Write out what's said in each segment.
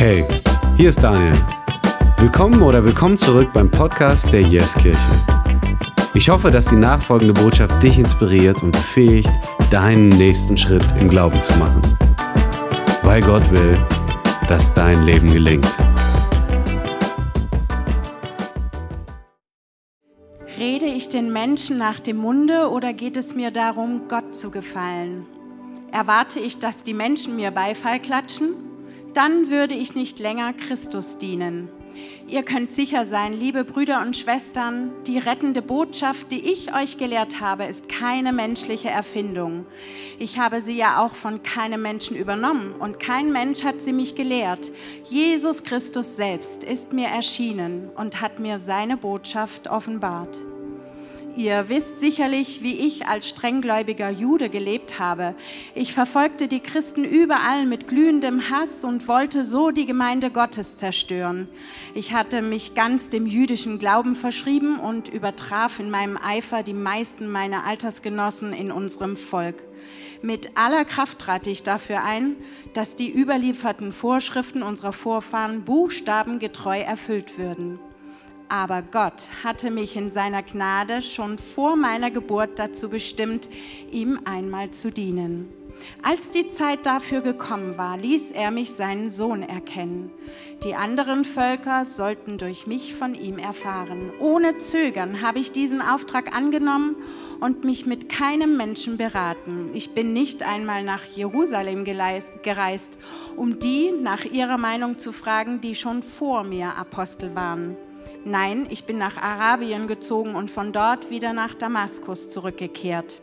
Hey, hier ist Daniel. Willkommen oder willkommen zurück beim Podcast der Yes Kirche. Ich hoffe, dass die nachfolgende Botschaft dich inspiriert und befähigt, deinen nächsten Schritt im Glauben zu machen. Weil Gott will, dass dein Leben gelingt. Rede ich den Menschen nach dem Munde oder geht es mir darum, Gott zu gefallen? Erwarte ich, dass die Menschen mir Beifall klatschen? Dann würde ich nicht länger Christus dienen. Ihr könnt sicher sein, liebe Brüder und Schwestern, die rettende Botschaft, die ich euch gelehrt habe, ist keine menschliche Erfindung. Ich habe sie ja auch von keinem Menschen übernommen und kein Mensch hat sie mich gelehrt. Jesus Christus selbst ist mir erschienen und hat mir seine Botschaft offenbart. Ihr wisst sicherlich, wie ich als strenggläubiger Jude gelebt habe. Ich verfolgte die Christen überall mit glühendem Hass und wollte so die Gemeinde Gottes zerstören. Ich hatte mich ganz dem jüdischen Glauben verschrieben und übertraf in meinem Eifer die meisten meiner Altersgenossen in unserem Volk. Mit aller Kraft trat ich dafür ein, dass die überlieferten Vorschriften unserer Vorfahren buchstabengetreu erfüllt würden. Aber Gott hatte mich in seiner Gnade schon vor meiner Geburt dazu bestimmt, ihm einmal zu dienen. Als die Zeit dafür gekommen war, ließ er mich seinen Sohn erkennen. Die anderen Völker sollten durch mich von ihm erfahren. Ohne Zögern habe ich diesen Auftrag angenommen und mich mit keinem Menschen beraten. Ich bin nicht einmal nach Jerusalem gereist, um die nach ihrer Meinung zu fragen, die schon vor mir Apostel waren. Nein, ich bin nach Arabien gezogen und von dort wieder nach Damaskus zurückgekehrt.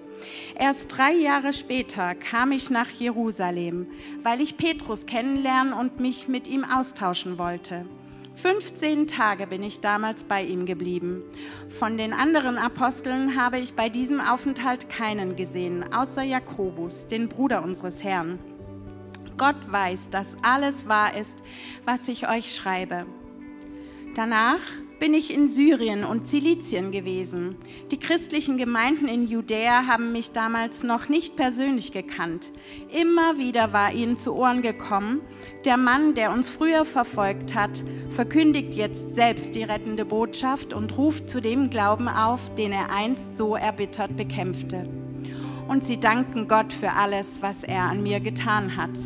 Erst drei Jahre später kam ich nach Jerusalem, weil ich Petrus kennenlernen und mich mit ihm austauschen wollte. 15 Tage bin ich damals bei ihm geblieben. Von den anderen Aposteln habe ich bei diesem Aufenthalt keinen gesehen, außer Jakobus, den Bruder unseres Herrn. Gott weiß, dass alles wahr ist, was ich euch schreibe. Danach bin ich in Syrien und Zilizien gewesen. Die christlichen Gemeinden in Judäa haben mich damals noch nicht persönlich gekannt. Immer wieder war ihnen zu Ohren gekommen, der Mann, der uns früher verfolgt hat, verkündigt jetzt selbst die rettende Botschaft und ruft zu dem Glauben auf, den er einst so erbittert bekämpfte. Und sie danken Gott für alles, was er an mir getan hat.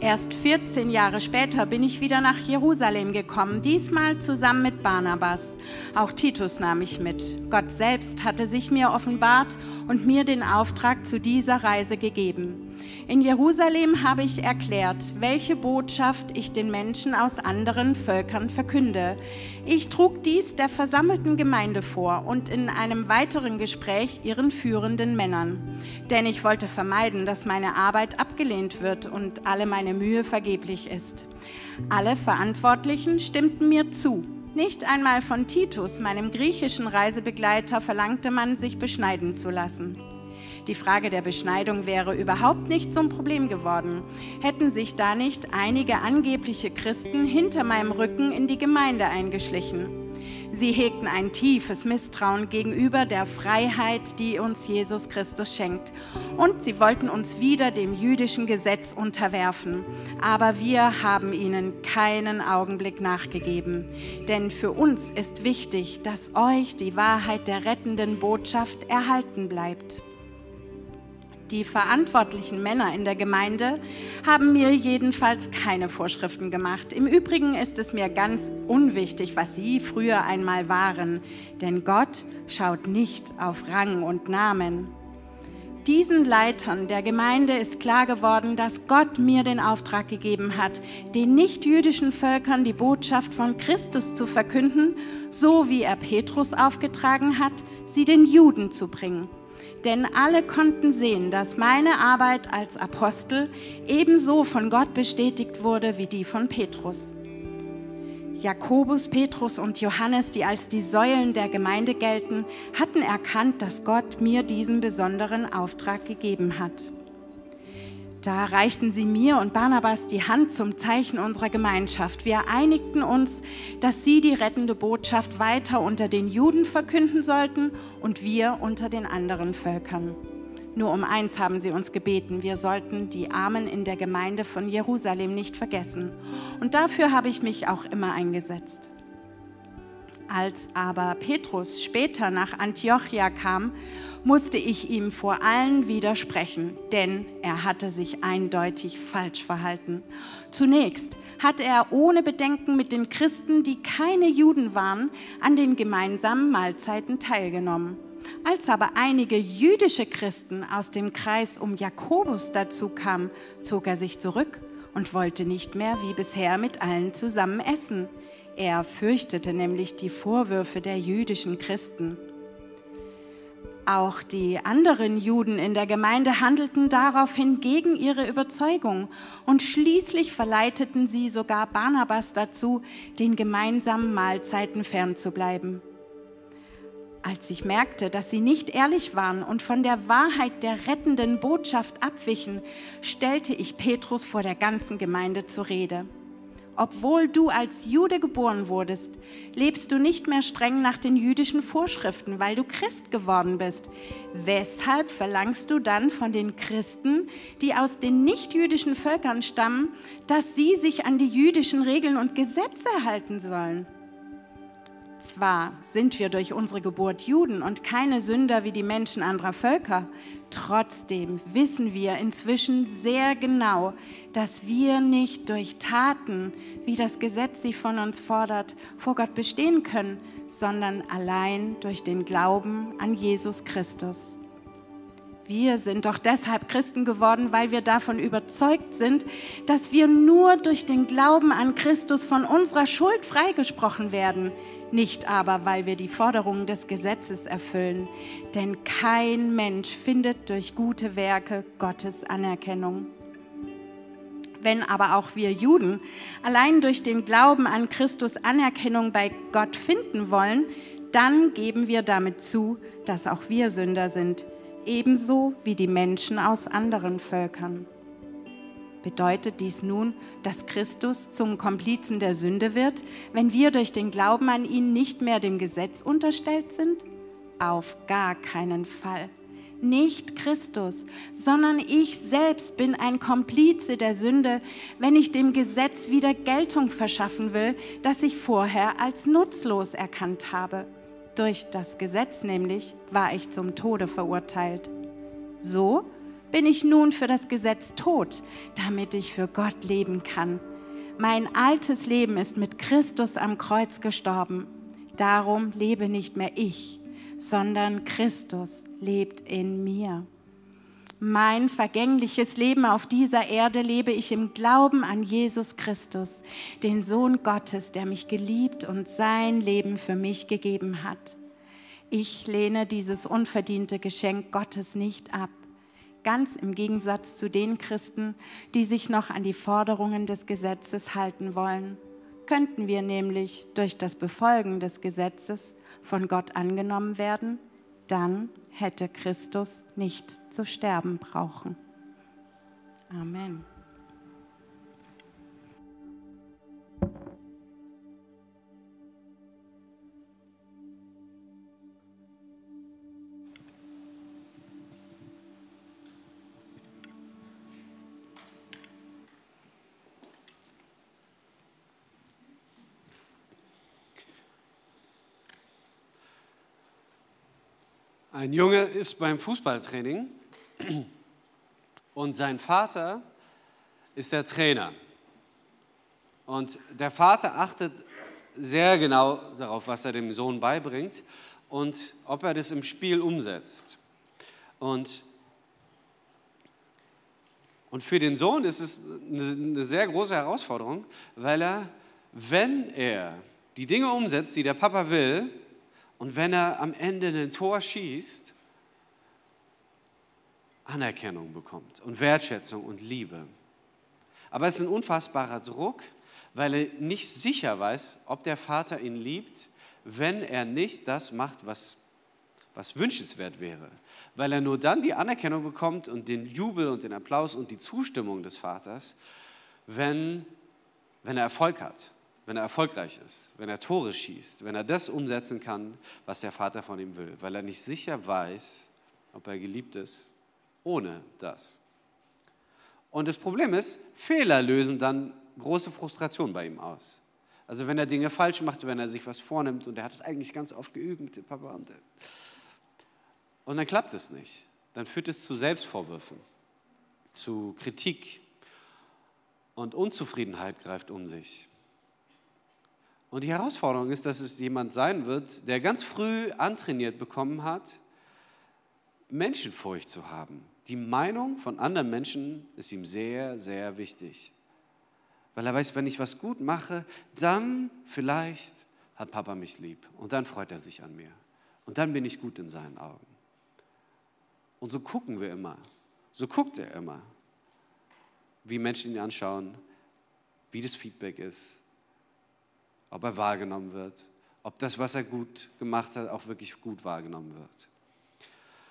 Erst 14 Jahre später bin ich wieder nach Jerusalem gekommen, diesmal zusammen mit Barnabas. Auch Titus nahm ich mit. Gott selbst hatte sich mir offenbart und mir den Auftrag zu dieser Reise gegeben. In Jerusalem habe ich erklärt, welche Botschaft ich den Menschen aus anderen Völkern verkünde. Ich trug dies der versammelten Gemeinde vor und in einem weiteren Gespräch ihren führenden Männern. Denn ich wollte vermeiden, dass meine Arbeit abgelehnt wird und alle meine Mühe vergeblich ist. Alle Verantwortlichen stimmten mir zu. Nicht einmal von Titus, meinem griechischen Reisebegleiter, verlangte man, sich beschneiden zu lassen. Die Frage der Beschneidung wäre überhaupt nicht zum Problem geworden, hätten sich da nicht einige angebliche Christen hinter meinem Rücken in die Gemeinde eingeschlichen. Sie hegten ein tiefes Misstrauen gegenüber der Freiheit, die uns Jesus Christus schenkt. Und sie wollten uns wieder dem jüdischen Gesetz unterwerfen. Aber wir haben ihnen keinen Augenblick nachgegeben. Denn für uns ist wichtig, dass euch die Wahrheit der rettenden Botschaft erhalten bleibt. Die verantwortlichen Männer in der Gemeinde haben mir jedenfalls keine Vorschriften gemacht. Im Übrigen ist es mir ganz unwichtig, was sie früher einmal waren, denn Gott schaut nicht auf Rang und Namen. Diesen Leitern der Gemeinde ist klar geworden, dass Gott mir den Auftrag gegeben hat, den nichtjüdischen Völkern die Botschaft von Christus zu verkünden, so wie er Petrus aufgetragen hat, sie den Juden zu bringen denn alle konnten sehen, dass meine Arbeit als Apostel ebenso von Gott bestätigt wurde wie die von Petrus. Jakobus, Petrus und Johannes, die als die Säulen der Gemeinde gelten, hatten erkannt, dass Gott mir diesen besonderen Auftrag gegeben hat. Da reichten sie mir und Barnabas die Hand zum Zeichen unserer Gemeinschaft. Wir einigten uns, dass sie die rettende Botschaft weiter unter den Juden verkünden sollten und wir unter den anderen Völkern. Nur um eins haben sie uns gebeten, wir sollten die Armen in der Gemeinde von Jerusalem nicht vergessen. Und dafür habe ich mich auch immer eingesetzt. Als aber Petrus später nach Antiochia kam, musste ich ihm vor allen widersprechen, denn er hatte sich eindeutig falsch verhalten. Zunächst hat er ohne Bedenken mit den Christen, die keine Juden waren, an den gemeinsamen Mahlzeiten teilgenommen. Als aber einige jüdische Christen aus dem Kreis um Jakobus dazu kamen, zog er sich zurück und wollte nicht mehr wie bisher mit allen zusammen essen. Er fürchtete nämlich die Vorwürfe der jüdischen Christen. Auch die anderen Juden in der Gemeinde handelten daraufhin gegen ihre Überzeugung und schließlich verleiteten sie sogar Barnabas dazu, den gemeinsamen Mahlzeiten fernzubleiben. Als ich merkte, dass sie nicht ehrlich waren und von der Wahrheit der rettenden Botschaft abwichen, stellte ich Petrus vor der ganzen Gemeinde zur Rede obwohl du als Jude geboren wurdest, lebst du nicht mehr streng nach den jüdischen Vorschriften, weil du Christ geworden bist. Weshalb verlangst du dann von den Christen, die aus den nichtjüdischen Völkern stammen, dass sie sich an die jüdischen Regeln und Gesetze halten sollen? Zwar sind wir durch unsere Geburt Juden und keine Sünder wie die Menschen anderer Völker, trotzdem wissen wir inzwischen sehr genau, dass wir nicht durch Taten, wie das Gesetz sie von uns fordert, vor Gott bestehen können, sondern allein durch den Glauben an Jesus Christus. Wir sind doch deshalb Christen geworden, weil wir davon überzeugt sind, dass wir nur durch den Glauben an Christus von unserer Schuld freigesprochen werden nicht aber, weil wir die Forderungen des Gesetzes erfüllen, denn kein Mensch findet durch gute Werke Gottes Anerkennung. Wenn aber auch wir Juden allein durch den Glauben an Christus Anerkennung bei Gott finden wollen, dann geben wir damit zu, dass auch wir Sünder sind, ebenso wie die Menschen aus anderen Völkern. Bedeutet dies nun, dass Christus zum Komplizen der Sünde wird, wenn wir durch den Glauben an ihn nicht mehr dem Gesetz unterstellt sind? Auf gar keinen Fall. Nicht Christus, sondern ich selbst bin ein Komplize der Sünde, wenn ich dem Gesetz wieder Geltung verschaffen will, das ich vorher als nutzlos erkannt habe. Durch das Gesetz nämlich war ich zum Tode verurteilt. So bin ich nun für das Gesetz tot, damit ich für Gott leben kann. Mein altes Leben ist mit Christus am Kreuz gestorben. Darum lebe nicht mehr ich, sondern Christus lebt in mir. Mein vergängliches Leben auf dieser Erde lebe ich im Glauben an Jesus Christus, den Sohn Gottes, der mich geliebt und sein Leben für mich gegeben hat. Ich lehne dieses unverdiente Geschenk Gottes nicht ab ganz im Gegensatz zu den Christen, die sich noch an die Forderungen des Gesetzes halten wollen. Könnten wir nämlich durch das Befolgen des Gesetzes von Gott angenommen werden, dann hätte Christus nicht zu sterben brauchen. Amen. Ein Junge ist beim Fußballtraining und sein Vater ist der Trainer. Und der Vater achtet sehr genau darauf, was er dem Sohn beibringt und ob er das im Spiel umsetzt. Und, und für den Sohn ist es eine sehr große Herausforderung, weil er, wenn er die Dinge umsetzt, die der Papa will, und wenn er am Ende ein Tor schießt, Anerkennung bekommt und Wertschätzung und Liebe. Aber es ist ein unfassbarer Druck, weil er nicht sicher weiß, ob der Vater ihn liebt, wenn er nicht das macht, was, was wünschenswert wäre. Weil er nur dann die Anerkennung bekommt und den Jubel und den Applaus und die Zustimmung des Vaters, wenn, wenn er Erfolg hat wenn er erfolgreich ist, wenn er Tore schießt, wenn er das umsetzen kann, was der Vater von ihm will, weil er nicht sicher weiß, ob er geliebt ist ohne das. Und das Problem ist, Fehler lösen dann große Frustration bei ihm aus. Also wenn er Dinge falsch macht, wenn er sich was vornimmt und er hat es eigentlich ganz oft geübt mit dem Papa und, und dann klappt es nicht. Dann führt es zu Selbstvorwürfen, zu Kritik und Unzufriedenheit greift um sich. Und die Herausforderung ist, dass es jemand sein wird, der ganz früh antrainiert bekommen hat, Menschenfurcht zu haben. Die Meinung von anderen Menschen ist ihm sehr, sehr wichtig. Weil er weiß, wenn ich was gut mache, dann vielleicht hat Papa mich lieb und dann freut er sich an mir. Und dann bin ich gut in seinen Augen. Und so gucken wir immer. So guckt er immer, wie Menschen ihn anschauen, wie das Feedback ist, ob er wahrgenommen wird, ob das, was er gut gemacht hat, auch wirklich gut wahrgenommen wird.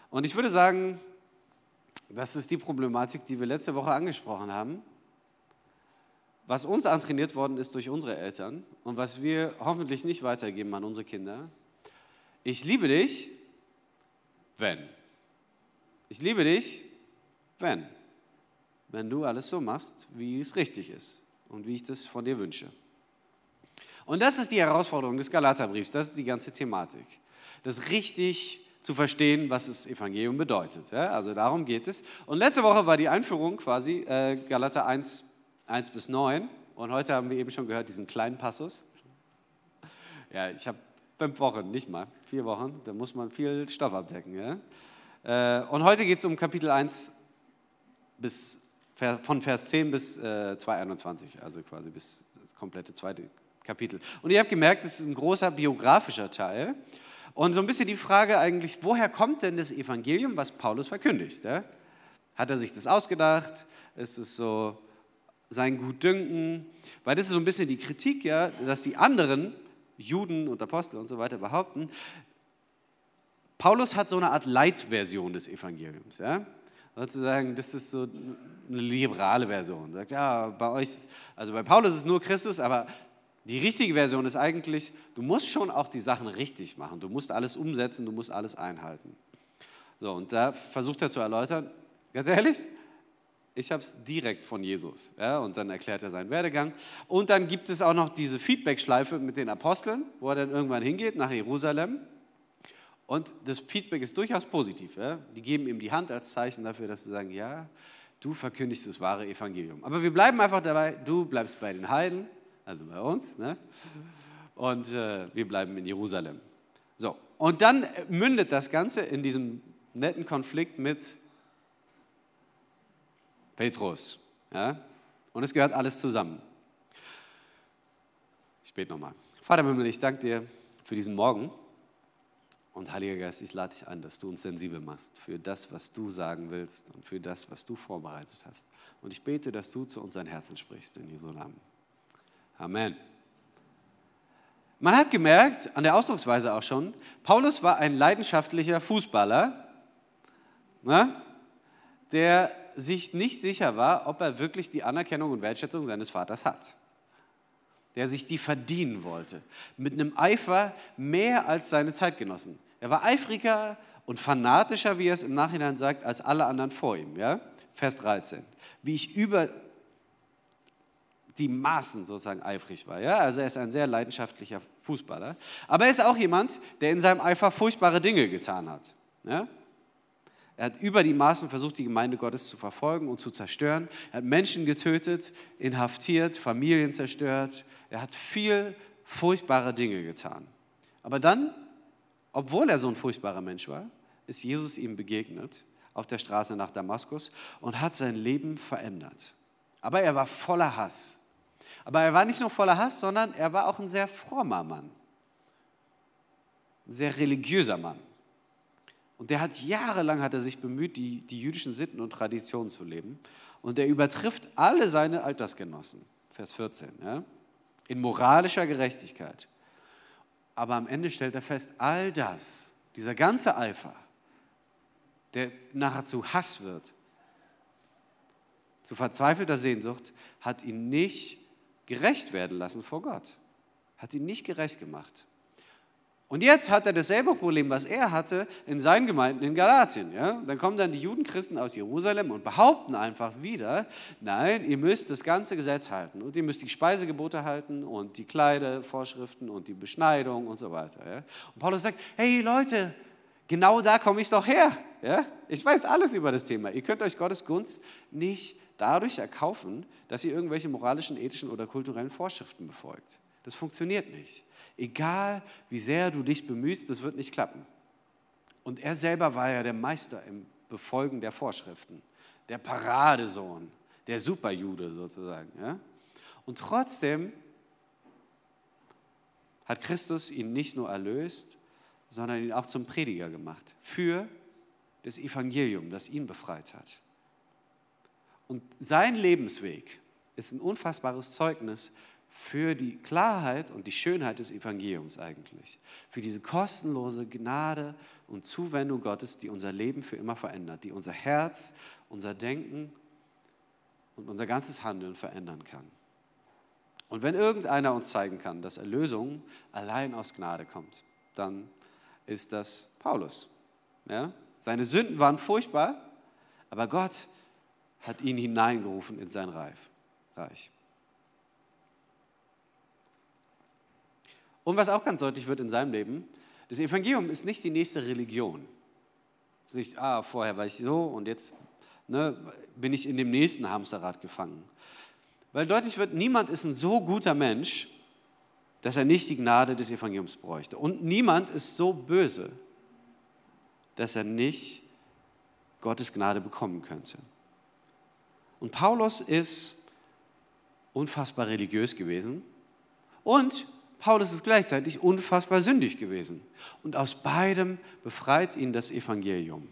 Und ich würde sagen, das ist die Problematik, die wir letzte Woche angesprochen haben. Was uns antrainiert worden ist durch unsere Eltern und was wir hoffentlich nicht weitergeben an unsere Kinder. Ich liebe dich, wenn. Ich liebe dich, wenn. Wenn du alles so machst, wie es richtig ist und wie ich das von dir wünsche. Und das ist die Herausforderung des Galaterbriefs, das ist die ganze Thematik. Das richtig zu verstehen, was das Evangelium bedeutet. Ja? Also darum geht es. Und letzte Woche war die Einführung quasi äh, Galater 1, 1 bis 9. Und heute haben wir eben schon gehört, diesen kleinen Passus. Ja, ich habe fünf Wochen, nicht mal, vier Wochen. Da muss man viel Stoff abdecken. Ja? Äh, und heute geht es um Kapitel 1 bis, von Vers 10 bis äh, 2,21, also quasi bis das komplette zweite Kapitel. Und ihr habt gemerkt, es ist ein großer biografischer Teil. Und so ein bisschen die Frage eigentlich, woher kommt denn das Evangelium, was Paulus verkündigt? Hat er sich das ausgedacht? Ist es so sein Gutdünken? Weil das ist so ein bisschen die Kritik, ja, dass die anderen Juden und Apostel und so weiter behaupten, Paulus hat so eine Art Leitversion des Evangeliums. Ja? Sozusagen, das ist so eine liberale Version. Sagt, ja, bei euch, also bei Paulus ist es nur Christus, aber die richtige Version ist eigentlich, du musst schon auch die Sachen richtig machen. Du musst alles umsetzen, du musst alles einhalten. So, und da versucht er zu erläutern, ganz ehrlich, ich habe es direkt von Jesus. Ja, und dann erklärt er seinen Werdegang. Und dann gibt es auch noch diese Feedback-Schleife mit den Aposteln, wo er dann irgendwann hingeht nach Jerusalem. Und das Feedback ist durchaus positiv. Ja? Die geben ihm die Hand als Zeichen dafür, dass sie sagen, ja, du verkündigst das wahre Evangelium. Aber wir bleiben einfach dabei, du bleibst bei den Heiden also bei uns. Ne? Und äh, wir bleiben in Jerusalem. So, und dann mündet das Ganze in diesem netten Konflikt mit Petrus. Ja? Und es gehört alles zusammen. Ich bete nochmal. Vater im Himmel, ich danke dir für diesen Morgen. Und Heiliger Geist, ich lade dich ein, dass du uns sensibel machst für das, was du sagen willst und für das, was du vorbereitet hast. Und ich bete, dass du zu unseren Herzen sprichst in Jesu Namen. Amen. Man hat gemerkt, an der Ausdrucksweise auch schon, Paulus war ein leidenschaftlicher Fußballer, ne, der sich nicht sicher war, ob er wirklich die Anerkennung und Wertschätzung seines Vaters hat. Der sich die verdienen wollte, mit einem Eifer mehr als seine Zeitgenossen. Er war eifriger und fanatischer, wie er es im Nachhinein sagt, als alle anderen vor ihm. Ja? Vers 13. Wie ich über die Maßen sozusagen eifrig war. Ja? Also er ist ein sehr leidenschaftlicher Fußballer. Aber er ist auch jemand, der in seinem Eifer furchtbare Dinge getan hat. Ja? Er hat über die Maßen versucht, die Gemeinde Gottes zu verfolgen und zu zerstören. Er hat Menschen getötet, inhaftiert, Familien zerstört. Er hat viel furchtbare Dinge getan. Aber dann, obwohl er so ein furchtbarer Mensch war, ist Jesus ihm begegnet auf der Straße nach Damaskus und hat sein Leben verändert. Aber er war voller Hass. Aber er war nicht nur voller Hass, sondern er war auch ein sehr frommer Mann. Ein sehr religiöser Mann. Und der hat jahrelang hat er sich bemüht, die, die jüdischen Sitten und Traditionen zu leben. Und er übertrifft alle seine Altersgenossen. Vers 14. Ja? In moralischer Gerechtigkeit. Aber am Ende stellt er fest, all das, dieser ganze Eifer, der nachher zu Hass wird, zu verzweifelter Sehnsucht, hat ihn nicht gerecht werden lassen vor Gott. Hat ihn nicht gerecht gemacht. Und jetzt hat er dasselbe Problem, was er hatte in seinen Gemeinden in Galatien. Ja? Dann kommen dann die Judenchristen aus Jerusalem und behaupten einfach wieder, nein, ihr müsst das ganze Gesetz halten und ihr müsst die Speisegebote halten und die Kleidevorschriften und die Beschneidung und so weiter. Ja? Und Paulus sagt, hey Leute, genau da komme ich doch her. Ja? Ich weiß alles über das Thema. Ihr könnt euch Gottes Gunst nicht dadurch erkaufen, dass ihr irgendwelche moralischen, ethischen oder kulturellen Vorschriften befolgt. Das funktioniert nicht. Egal wie sehr du dich bemühst, das wird nicht klappen. Und er selber war ja der Meister im Befolgen der Vorschriften, der Paradesohn, der Superjude sozusagen. Ja? Und trotzdem hat Christus ihn nicht nur erlöst, sondern ihn auch zum Prediger gemacht für das Evangelium, das ihn befreit hat. Und sein Lebensweg ist ein unfassbares Zeugnis für die Klarheit und die Schönheit des Evangeliums eigentlich, für diese kostenlose Gnade und Zuwendung Gottes, die unser Leben für immer verändert, die unser Herz, unser Denken und unser ganzes Handeln verändern kann. Und wenn irgendeiner uns zeigen kann, dass Erlösung allein aus Gnade kommt, dann ist das Paulus. Ja? Seine Sünden waren furchtbar, aber Gott hat ihn hineingerufen in sein Reich. Und was auch ganz deutlich wird in seinem Leben, das Evangelium ist nicht die nächste Religion. Es ist nicht, ah, vorher war ich so und jetzt ne, bin ich in dem nächsten Hamsterrad gefangen. Weil deutlich wird, niemand ist ein so guter Mensch, dass er nicht die Gnade des Evangeliums bräuchte. Und niemand ist so böse, dass er nicht Gottes Gnade bekommen könnte. Und Paulus ist unfassbar religiös gewesen und Paulus ist gleichzeitig unfassbar sündig gewesen. Und aus beidem befreit ihn das Evangelium.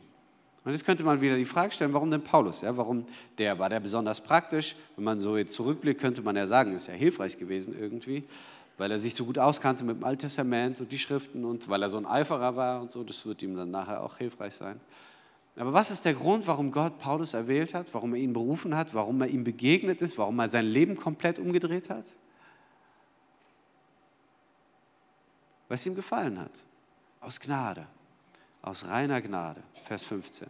Und jetzt könnte man wieder die Frage stellen, warum denn Paulus? Ja, warum der war der besonders praktisch? Wenn man so jetzt zurückblickt, könnte man ja sagen, ist ja hilfreich gewesen irgendwie, weil er sich so gut auskannte mit dem Alten Testament und die Schriften und weil er so ein Eiferer war und so, das wird ihm dann nachher auch hilfreich sein. Aber was ist der Grund, warum Gott Paulus erwählt hat, warum er ihn berufen hat, warum er ihm begegnet ist, warum er sein Leben komplett umgedreht hat? weil es ihm gefallen hat. Aus Gnade, aus reiner Gnade. Vers 15.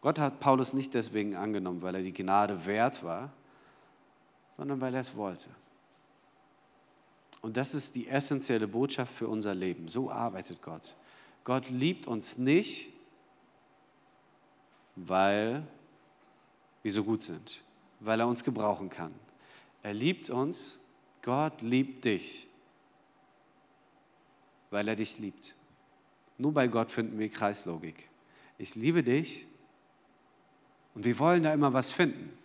Gott hat Paulus nicht deswegen angenommen, weil er die Gnade wert war, sondern weil er es wollte. Und das ist die essentielle Botschaft für unser Leben. So arbeitet Gott. Gott liebt uns nicht, weil wir so gut sind, weil er uns gebrauchen kann. Er liebt uns, Gott liebt dich, weil er dich liebt. Nur bei Gott finden wir Kreislogik. Ich liebe dich und wir wollen da immer was finden.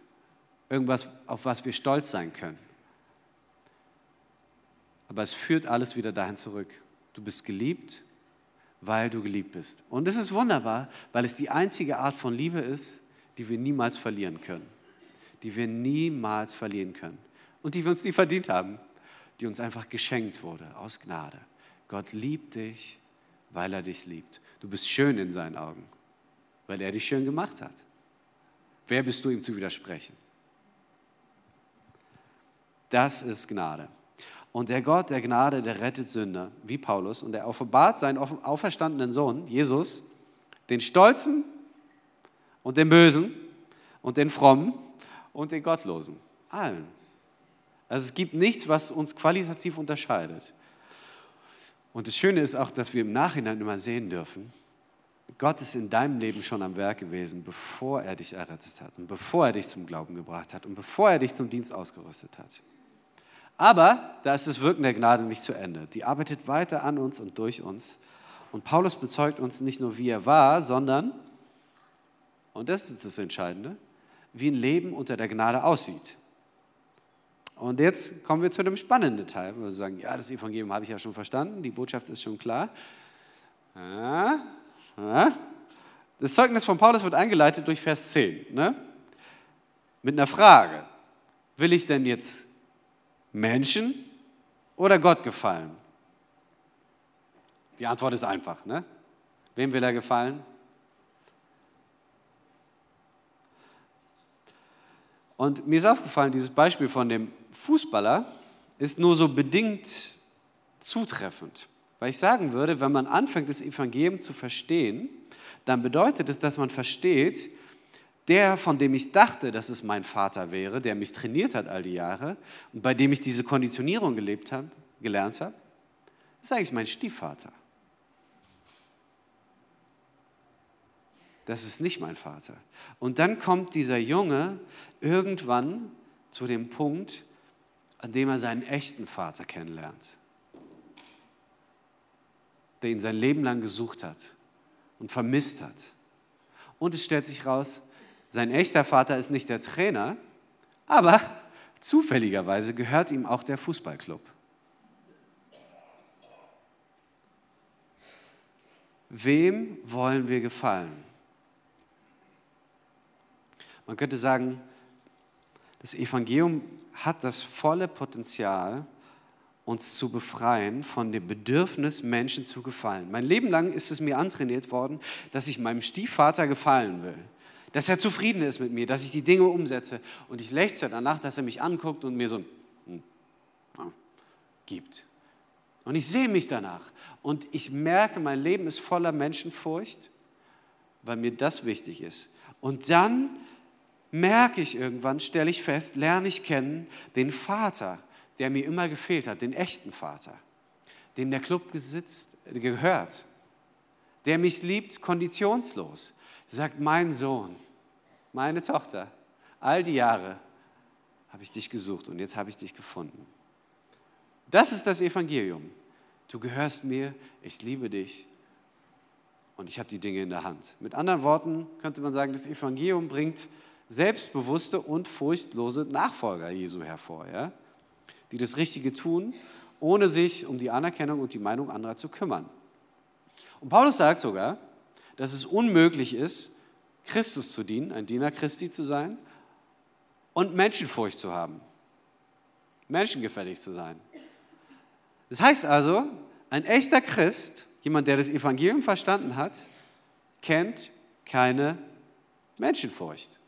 Irgendwas, auf was wir stolz sein können. Aber es führt alles wieder dahin zurück. Du bist geliebt, weil du geliebt bist. Und das ist wunderbar, weil es die einzige Art von Liebe ist, die wir niemals verlieren können. Die wir niemals verlieren können. Und die wir uns nie verdient haben. Die uns einfach geschenkt wurde aus Gnade. Gott liebt dich, weil er dich liebt. Du bist schön in seinen Augen, weil er dich schön gemacht hat. Wer bist du, ihm zu widersprechen? Das ist Gnade. Und der Gott der Gnade, der rettet Sünder, wie Paulus, und er offenbart seinen auferstandenen Sohn, Jesus, den Stolzen und den Bösen und den Frommen und den Gottlosen. Allen. Also es gibt nichts, was uns qualitativ unterscheidet. Und das Schöne ist auch, dass wir im Nachhinein immer sehen dürfen, Gott ist in deinem Leben schon am Werk gewesen, bevor er dich errettet hat und bevor er dich zum Glauben gebracht hat und bevor er dich zum Dienst ausgerüstet hat. Aber da ist das Wirken der Gnade nicht zu Ende. Die arbeitet weiter an uns und durch uns. Und Paulus bezeugt uns nicht nur, wie er war, sondern, und das ist das Entscheidende, wie ein Leben unter der Gnade aussieht. Und jetzt kommen wir zu dem spannenden Teil, wo wir sagen, ja, das Evangelium habe ich ja schon verstanden, die Botschaft ist schon klar. Das Zeugnis von Paulus wird eingeleitet durch Vers 10, ne? mit einer Frage. Will ich denn jetzt Menschen oder Gott gefallen? Die Antwort ist einfach. Ne? Wem will er gefallen? Und mir ist aufgefallen, dieses Beispiel von dem Fußballer ist nur so bedingt zutreffend. Weil ich sagen würde, wenn man anfängt, das Evangelium zu verstehen, dann bedeutet es, dass man versteht, der, von dem ich dachte, dass es mein Vater wäre, der mich trainiert hat all die Jahre und bei dem ich diese Konditionierung gelebt habe, gelernt habe, ist eigentlich mein Stiefvater. Das ist nicht mein Vater. Und dann kommt dieser Junge irgendwann zu dem Punkt, an dem er seinen echten Vater kennenlernt, der ihn sein Leben lang gesucht hat und vermisst hat. Und es stellt sich raus, sein echter Vater ist nicht der Trainer, aber zufälligerweise gehört ihm auch der Fußballclub. Wem wollen wir gefallen? Man könnte sagen, das Evangelium hat das volle Potenzial, uns zu befreien von dem Bedürfnis, Menschen zu gefallen. Mein Leben lang ist es mir antrainiert worden, dass ich meinem Stiefvater gefallen will dass er zufrieden ist mit mir, dass ich die Dinge umsetze. Und ich lechze danach, dass er mich anguckt und mir so hm, ja, gibt. Und ich sehe mich danach. Und ich merke, mein Leben ist voller Menschenfurcht, weil mir das wichtig ist. Und dann merke ich irgendwann, stelle ich fest, lerne ich kennen den Vater, der mir immer gefehlt hat, den echten Vater, dem der Club gesitzt, gehört, der mich liebt konditionslos. Sagt, mein Sohn, meine Tochter, all die Jahre habe ich dich gesucht und jetzt habe ich dich gefunden. Das ist das Evangelium. Du gehörst mir, ich liebe dich und ich habe die Dinge in der Hand. Mit anderen Worten könnte man sagen, das Evangelium bringt selbstbewusste und furchtlose Nachfolger Jesu hervor, ja? die das Richtige tun, ohne sich um die Anerkennung und die Meinung anderer zu kümmern. Und Paulus sagt sogar, dass es unmöglich ist, Christus zu dienen, ein Diener Christi zu sein und Menschenfurcht zu haben, menschengefällig zu sein. Das heißt also, ein echter Christ, jemand, der das Evangelium verstanden hat, kennt keine Menschenfurcht.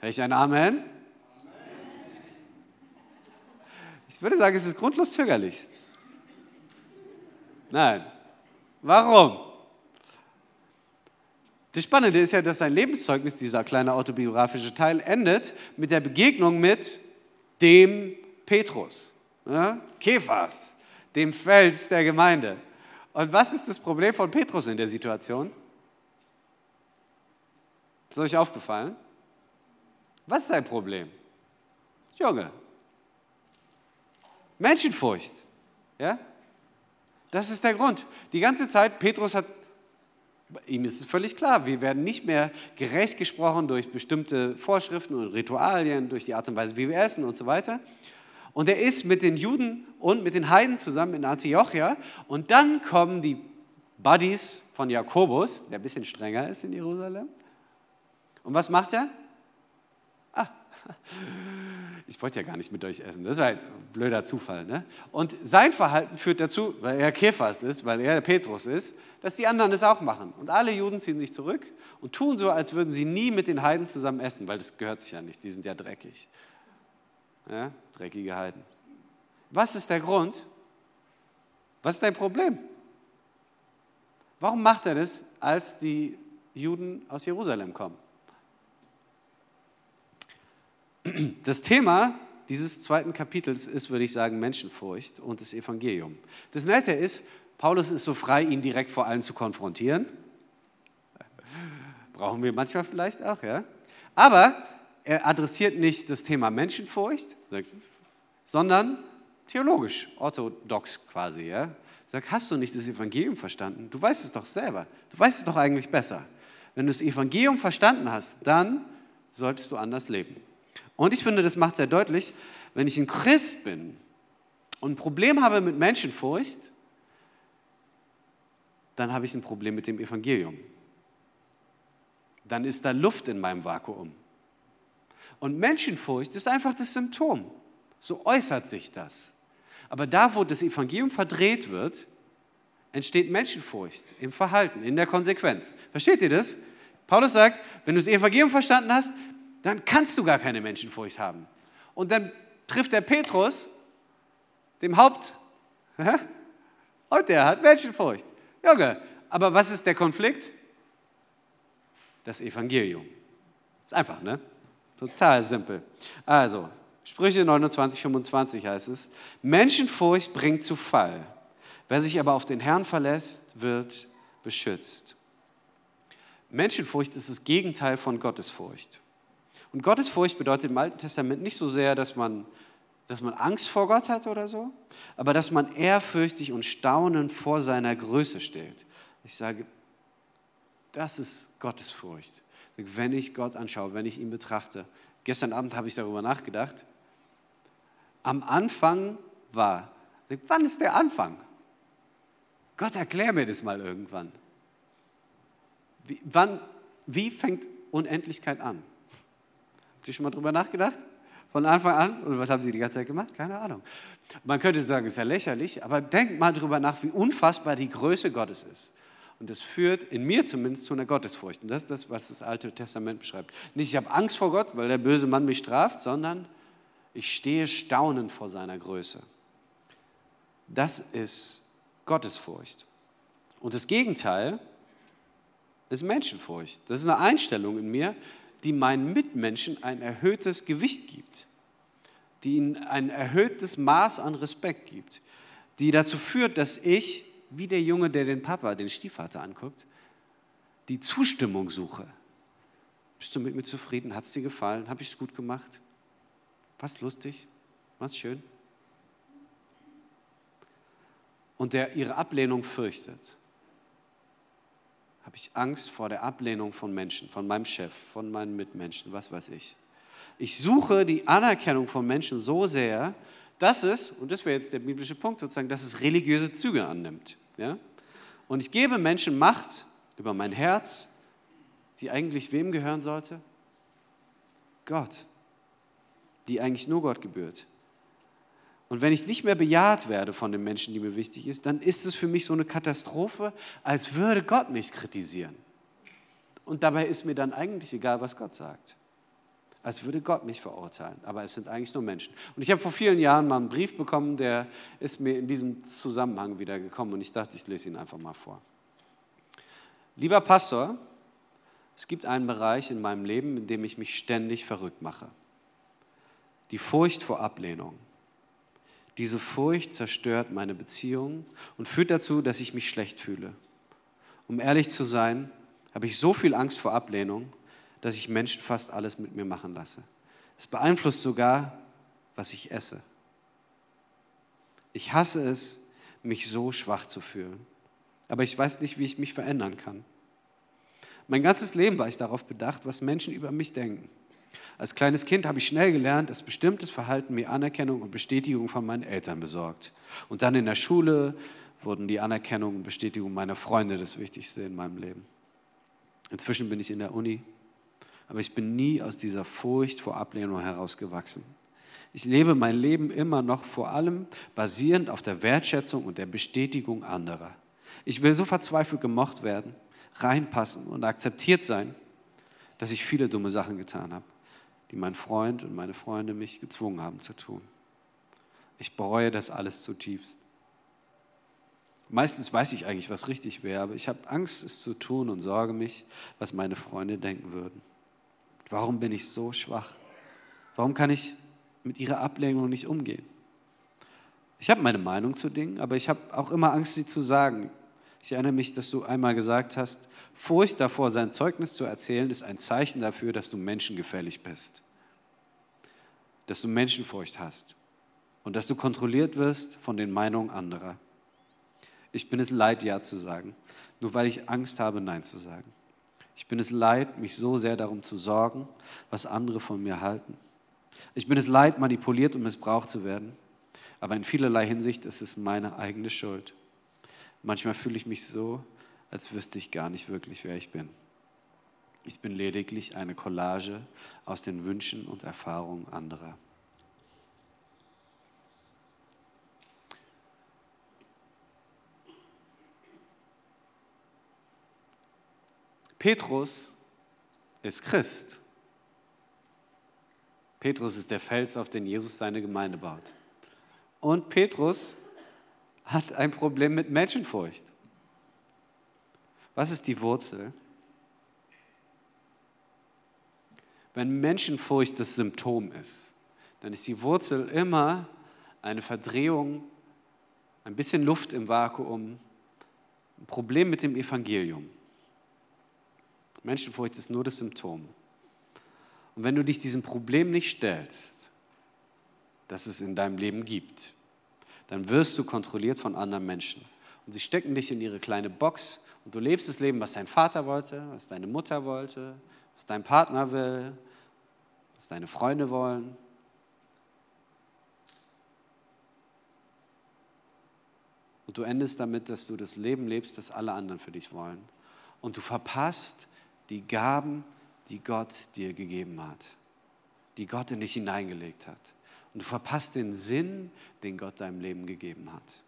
Hör ich ein Amen? Ich würde sagen, es ist grundlos zögerlich. Nein. Warum? Das Spannende ist ja, dass sein Lebenszeugnis, dieser kleine autobiografische Teil, endet mit der Begegnung mit dem Petrus, ja? Kephas, dem Fels der Gemeinde. Und was ist das Problem von Petrus in der Situation? Ist euch aufgefallen? Was ist sein Problem? Junge, Menschenfurcht. Ja? Das ist der Grund. Die ganze Zeit, Petrus hat Ihm ist es völlig klar, wir werden nicht mehr gerecht gesprochen durch bestimmte Vorschriften und Ritualien, durch die Art und Weise, wie wir essen und so weiter. Und er ist mit den Juden und mit den Heiden zusammen in Antiochia. Und dann kommen die Buddies von Jakobus, der ein bisschen strenger ist in Jerusalem. Und was macht er? Ich wollte ja gar nicht mit euch essen, das war ein blöder Zufall. Ne? Und sein Verhalten führt dazu, weil er Kephas ist, weil er Petrus ist, dass die anderen es auch machen. Und alle Juden ziehen sich zurück und tun so, als würden sie nie mit den Heiden zusammen essen, weil das gehört sich ja nicht, die sind ja dreckig. Ja? Dreckige Heiden. Was ist der Grund? Was ist dein Problem? Warum macht er das, als die Juden aus Jerusalem kommen? Das Thema dieses zweiten Kapitels ist, würde ich sagen, Menschenfurcht und das Evangelium. Das Nette ist, Paulus ist so frei, ihn direkt vor allen zu konfrontieren. Brauchen wir manchmal vielleicht auch, ja. Aber er adressiert nicht das Thema Menschenfurcht, sondern theologisch, orthodox quasi, ja. Sagt, hast du nicht das Evangelium verstanden? Du weißt es doch selber. Du weißt es doch eigentlich besser. Wenn du das Evangelium verstanden hast, dann solltest du anders leben. Und ich finde, das macht sehr deutlich, wenn ich ein Christ bin und ein Problem habe mit Menschenfurcht, dann habe ich ein Problem mit dem Evangelium. Dann ist da Luft in meinem Vakuum. Und Menschenfurcht ist einfach das Symptom. So äußert sich das. Aber da, wo das Evangelium verdreht wird, entsteht Menschenfurcht im Verhalten, in der Konsequenz. Versteht ihr das? Paulus sagt, wenn du das Evangelium verstanden hast, dann kannst du gar keine Menschenfurcht haben. Und dann trifft der Petrus, dem Haupt Und der hat Menschenfurcht. Junge, aber was ist der Konflikt? Das Evangelium. Ist einfach, ne? Total simpel. Also, Sprüche 29, 25 heißt es, Menschenfurcht bringt zu Fall. Wer sich aber auf den Herrn verlässt, wird beschützt. Menschenfurcht ist das Gegenteil von Gottesfurcht. Und Gottesfurcht bedeutet im Alten Testament nicht so sehr, dass man, dass man Angst vor Gott hat oder so, aber dass man ehrfürchtig und staunend vor seiner Größe steht. Ich sage, das ist Gottesfurcht. Wenn ich Gott anschaue, wenn ich ihn betrachte. Gestern Abend habe ich darüber nachgedacht. Am Anfang war, wann ist der Anfang? Gott, erklär mir das mal irgendwann. Wie, wann, wie fängt Unendlichkeit an? Habt ihr schon mal drüber nachgedacht? Von Anfang an? Und was haben sie die ganze Zeit gemacht? Keine Ahnung. Man könnte sagen, es ist ja lächerlich, aber denkt mal drüber nach, wie unfassbar die Größe Gottes ist. Und das führt in mir zumindest zu einer Gottesfurcht. Und das ist das, was das Alte Testament beschreibt. Nicht, ich habe Angst vor Gott, weil der böse Mann mich straft, sondern ich stehe staunend vor seiner Größe. Das ist Gottesfurcht. Und das Gegenteil ist Menschenfurcht. Das ist eine Einstellung in mir, die meinen Mitmenschen ein erhöhtes Gewicht gibt, die ihnen ein erhöhtes Maß an Respekt gibt, die dazu führt, dass ich, wie der Junge, der den Papa, den Stiefvater anguckt, die Zustimmung suche. Bist du mit mir zufrieden? Hat es dir gefallen? Habe ich es gut gemacht? War lustig? War schön? Und der ihre Ablehnung fürchtet habe ich Angst vor der Ablehnung von Menschen, von meinem Chef, von meinen Mitmenschen, was weiß ich. Ich suche die Anerkennung von Menschen so sehr, dass es, und das wäre jetzt der biblische Punkt sozusagen, dass es religiöse Züge annimmt. Ja? Und ich gebe Menschen Macht über mein Herz, die eigentlich wem gehören sollte? Gott, die eigentlich nur Gott gebührt. Und wenn ich nicht mehr bejaht werde von den Menschen, die mir wichtig ist, dann ist es für mich so eine Katastrophe, als würde Gott mich kritisieren. Und dabei ist mir dann eigentlich egal, was Gott sagt. Als würde Gott mich verurteilen. Aber es sind eigentlich nur Menschen. Und ich habe vor vielen Jahren mal einen Brief bekommen, der ist mir in diesem Zusammenhang wieder gekommen. Und ich dachte, ich lese ihn einfach mal vor. Lieber Pastor, es gibt einen Bereich in meinem Leben, in dem ich mich ständig verrückt mache. Die Furcht vor Ablehnung. Diese Furcht zerstört meine Beziehung und führt dazu, dass ich mich schlecht fühle. Um ehrlich zu sein, habe ich so viel Angst vor Ablehnung, dass ich Menschen fast alles mit mir machen lasse. Es beeinflusst sogar, was ich esse. Ich hasse es, mich so schwach zu fühlen. Aber ich weiß nicht, wie ich mich verändern kann. Mein ganzes Leben war ich darauf bedacht, was Menschen über mich denken. Als kleines Kind habe ich schnell gelernt, dass bestimmtes Verhalten mir Anerkennung und Bestätigung von meinen Eltern besorgt. Und dann in der Schule wurden die Anerkennung und Bestätigung meiner Freunde das Wichtigste in meinem Leben. Inzwischen bin ich in der Uni, aber ich bin nie aus dieser Furcht vor Ablehnung herausgewachsen. Ich lebe mein Leben immer noch vor allem basierend auf der Wertschätzung und der Bestätigung anderer. Ich will so verzweifelt gemocht werden, reinpassen und akzeptiert sein, dass ich viele dumme Sachen getan habe die mein Freund und meine Freunde mich gezwungen haben zu tun. Ich bereue das alles zutiefst. Meistens weiß ich eigentlich, was richtig wäre, aber ich habe Angst, es zu tun und sorge mich, was meine Freunde denken würden. Warum bin ich so schwach? Warum kann ich mit ihrer Ablehnung nicht umgehen? Ich habe meine Meinung zu Dingen, aber ich habe auch immer Angst, sie zu sagen. Ich erinnere mich, dass du einmal gesagt hast, Furcht davor, sein Zeugnis zu erzählen, ist ein Zeichen dafür, dass du menschengefällig bist, dass du Menschenfurcht hast und dass du kontrolliert wirst von den Meinungen anderer. Ich bin es leid, Ja zu sagen, nur weil ich Angst habe, Nein zu sagen. Ich bin es leid, mich so sehr darum zu sorgen, was andere von mir halten. Ich bin es leid, manipuliert und missbraucht zu werden. Aber in vielerlei Hinsicht ist es meine eigene Schuld. Manchmal fühle ich mich so, als wüsste ich gar nicht wirklich, wer ich bin. Ich bin lediglich eine Collage aus den Wünschen und Erfahrungen anderer. Petrus ist Christ. Petrus ist der Fels, auf den Jesus seine Gemeinde baut. Und Petrus hat ein Problem mit Menschenfurcht. Was ist die Wurzel? Wenn Menschenfurcht das Symptom ist, dann ist die Wurzel immer eine Verdrehung, ein bisschen Luft im Vakuum, ein Problem mit dem Evangelium. Menschenfurcht ist nur das Symptom. Und wenn du dich diesem Problem nicht stellst, das es in deinem Leben gibt, dann wirst du kontrolliert von anderen Menschen. Und sie stecken dich in ihre kleine Box und du lebst das Leben, was dein Vater wollte, was deine Mutter wollte, was dein Partner will, was deine Freunde wollen. Und du endest damit, dass du das Leben lebst, das alle anderen für dich wollen. Und du verpasst die Gaben, die Gott dir gegeben hat, die Gott in dich hineingelegt hat. Und du verpasst den Sinn, den Gott deinem Leben gegeben hat.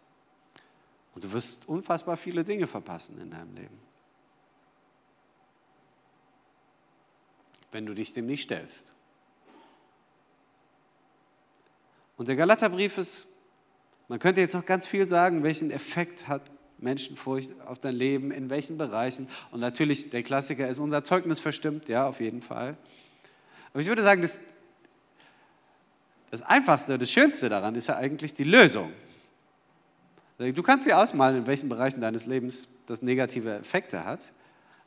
Und du wirst unfassbar viele Dinge verpassen in deinem Leben. Wenn du dich dem nicht stellst. Und der Galaterbrief ist, man könnte jetzt noch ganz viel sagen, welchen Effekt hat Menschenfurcht auf dein Leben, in welchen Bereichen. Und natürlich, der Klassiker ist unser Zeugnis verstimmt, ja, auf jeden Fall. Aber ich würde sagen, das, das Einfachste, das Schönste daran ist ja eigentlich die Lösung. Du kannst dir ausmalen, in welchen Bereichen deines Lebens das negative Effekte hat,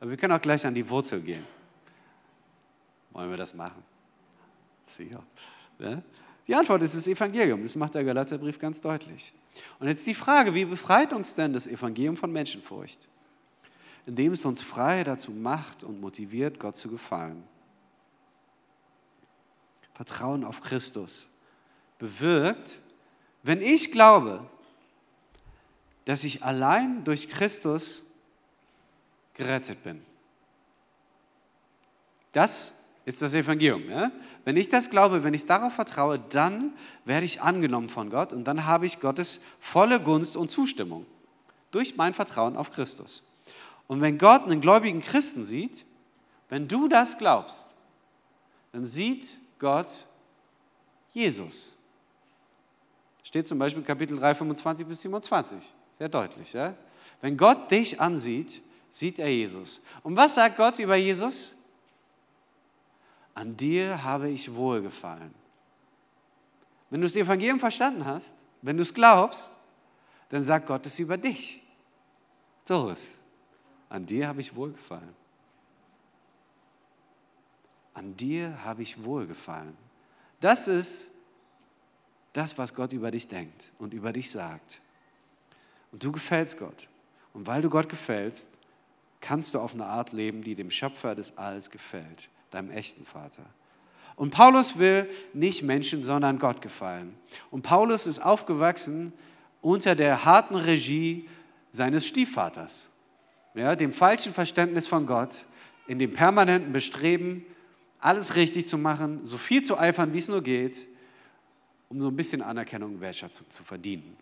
aber wir können auch gleich an die Wurzel gehen. Wollen wir das machen? Sicher. Ja? Die Antwort ist das Evangelium. Das macht der Galaterbrief ganz deutlich. Und jetzt die Frage, wie befreit uns denn das Evangelium von Menschenfurcht? Indem es uns frei dazu macht und motiviert, Gott zu gefallen. Vertrauen auf Christus bewirkt, wenn ich glaube, dass ich allein durch Christus gerettet bin. Das ist das Evangelium. Ja? Wenn ich das glaube, wenn ich darauf vertraue, dann werde ich angenommen von Gott und dann habe ich Gottes volle Gunst und Zustimmung durch mein Vertrauen auf Christus. Und wenn Gott einen gläubigen Christen sieht, wenn du das glaubst, dann sieht Gott Jesus. Steht zum Beispiel Kapitel 3, 25 bis 27. Sehr deutlich. Ja? Wenn Gott dich ansieht, sieht er Jesus. Und was sagt Gott über Jesus? an dir habe ich wohlgefallen. Wenn du das Evangelium verstanden hast, wenn du es glaubst, dann sagt Gott es über dich. Doris, an dir habe ich wohlgefallen. An dir habe ich wohlgefallen. Das ist das, was Gott über dich denkt und über dich sagt. Und du gefällst Gott. Und weil du Gott gefällst, kannst du auf eine Art leben, die dem Schöpfer des Alls gefällt deinem echten Vater. Und Paulus will nicht Menschen, sondern Gott gefallen. Und Paulus ist aufgewachsen unter der harten Regie seines Stiefvaters, ja, dem falschen Verständnis von Gott, in dem permanenten Bestreben, alles richtig zu machen, so viel zu eifern, wie es nur geht, um so ein bisschen Anerkennung und Wertschätzung zu verdienen.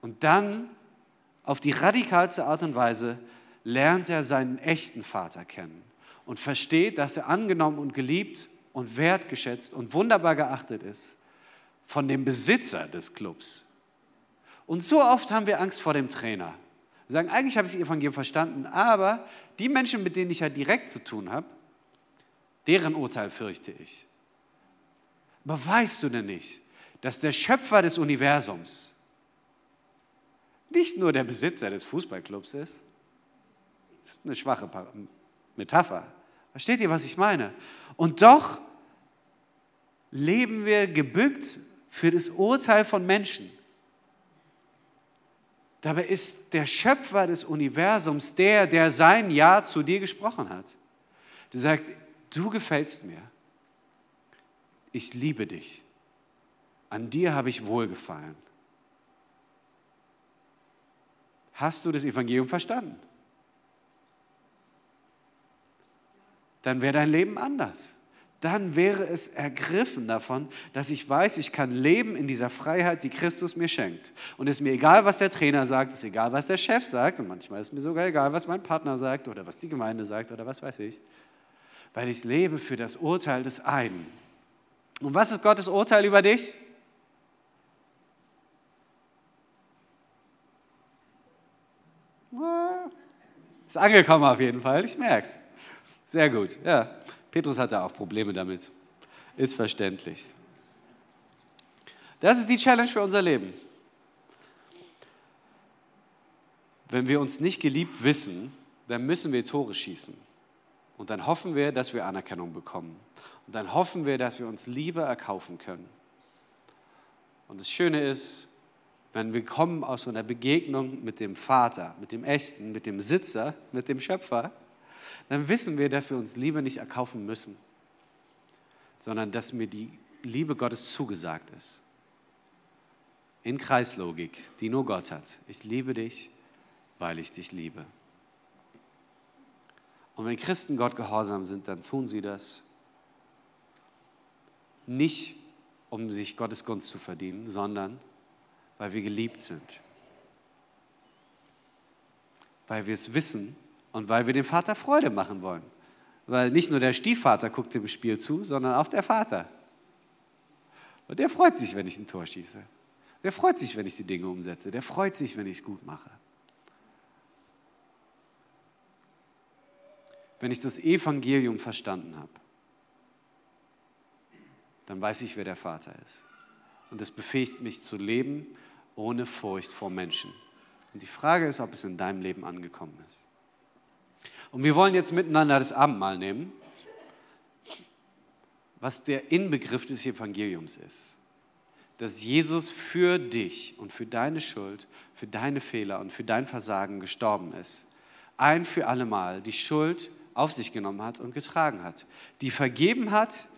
Und dann auf die radikalste Art und Weise lernt er seinen echten Vater kennen und versteht, dass er angenommen und geliebt und wertgeschätzt und wunderbar geachtet ist von dem Besitzer des Clubs. Und so oft haben wir Angst vor dem Trainer. Wir sagen, eigentlich habe ich das Evangelium verstanden, aber die Menschen, mit denen ich ja direkt zu tun habe, deren Urteil fürchte ich. Aber weißt du denn nicht, dass der Schöpfer des Universums nicht nur der Besitzer des Fußballclubs ist? Das ist eine schwache Metapher. Versteht ihr, was ich meine? Und doch leben wir gebückt für das Urteil von Menschen. Dabei ist der Schöpfer des Universums der, der sein Ja zu dir gesprochen hat. Der sagt, du gefällst mir. Ich liebe dich. An dir habe ich wohlgefallen. Hast du das Evangelium verstanden? dann wäre dein Leben anders. Dann wäre es ergriffen davon, dass ich weiß, ich kann leben in dieser Freiheit, die Christus mir schenkt. Und es ist mir egal, was der Trainer sagt, es ist egal, was der Chef sagt und manchmal ist mir sogar egal, was mein Partner sagt oder was die Gemeinde sagt oder was weiß ich, weil ich lebe für das Urteil des einen. Und was ist Gottes Urteil über dich? Ist angekommen auf jeden Fall, ich merke es. Sehr gut, ja. Petrus hatte auch Probleme damit. Ist verständlich. Das ist die Challenge für unser Leben. Wenn wir uns nicht geliebt wissen, dann müssen wir Tore schießen. Und dann hoffen wir, dass wir Anerkennung bekommen. Und dann hoffen wir, dass wir uns Liebe erkaufen können. Und das Schöne ist, wenn wir kommen aus so einer Begegnung mit dem Vater, mit dem Echten, mit dem Sitzer, mit dem Schöpfer, dann wissen wir, dass wir uns Liebe nicht erkaufen müssen, sondern dass mir die Liebe Gottes zugesagt ist. In Kreislogik, die nur Gott hat. Ich liebe dich, weil ich dich liebe. Und wenn Christen Gott gehorsam sind, dann tun sie das nicht, um sich Gottes Gunst zu verdienen, sondern weil wir geliebt sind. Weil wir es wissen und weil wir dem Vater Freude machen wollen. Weil nicht nur der Stiefvater guckt dem Spiel zu, sondern auch der Vater. Und der freut sich, wenn ich ein Tor schieße. Der freut sich, wenn ich die Dinge umsetze. Der freut sich, wenn ich es gut mache. Wenn ich das Evangelium verstanden habe, dann weiß ich, wer der Vater ist. Und das befähigt mich zu leben ohne Furcht vor Menschen. Und die Frage ist, ob es in deinem Leben angekommen ist. Und wir wollen jetzt miteinander das Abendmahl nehmen, was der Inbegriff des Evangeliums ist. Dass Jesus für dich und für deine Schuld, für deine Fehler und für dein Versagen gestorben ist. Ein für allemal die Schuld auf sich genommen hat und getragen hat. Die vergeben hat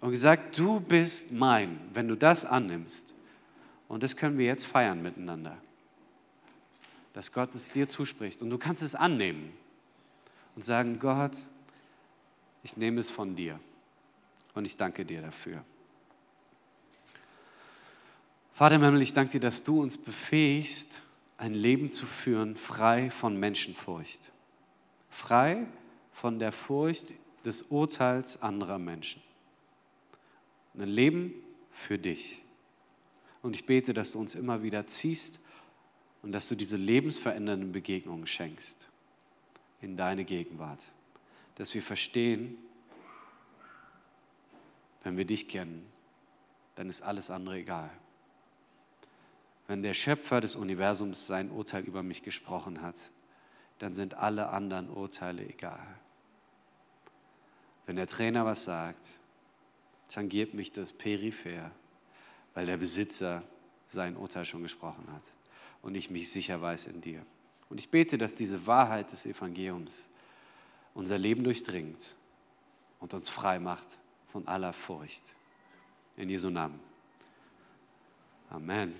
und gesagt, du bist mein, wenn du das annimmst. Und das können wir jetzt feiern miteinander. Dass Gott es dir zuspricht. Und du kannst es annehmen und sagen, Gott, ich nehme es von dir. Und ich danke dir dafür. Vater im Himmel, ich danke dir, dass du uns befähigst, ein Leben zu führen, frei von Menschenfurcht. Frei von der Furcht des Urteils anderer Menschen. Ein Leben für dich. Und ich bete, dass du uns immer wieder ziehst und dass du diese lebensverändernden Begegnungen schenkst in deine Gegenwart. Dass wir verstehen, wenn wir dich kennen, dann ist alles andere egal. Wenn der Schöpfer des Universums sein Urteil über mich gesprochen hat, dann sind alle anderen Urteile egal. Wenn der Trainer was sagt, tangiert mich das peripher weil der Besitzer sein Urteil schon gesprochen hat und ich mich sicher weiß in dir. Und ich bete, dass diese Wahrheit des Evangeliums unser Leben durchdringt und uns frei macht von aller Furcht. In Jesu Namen. Amen.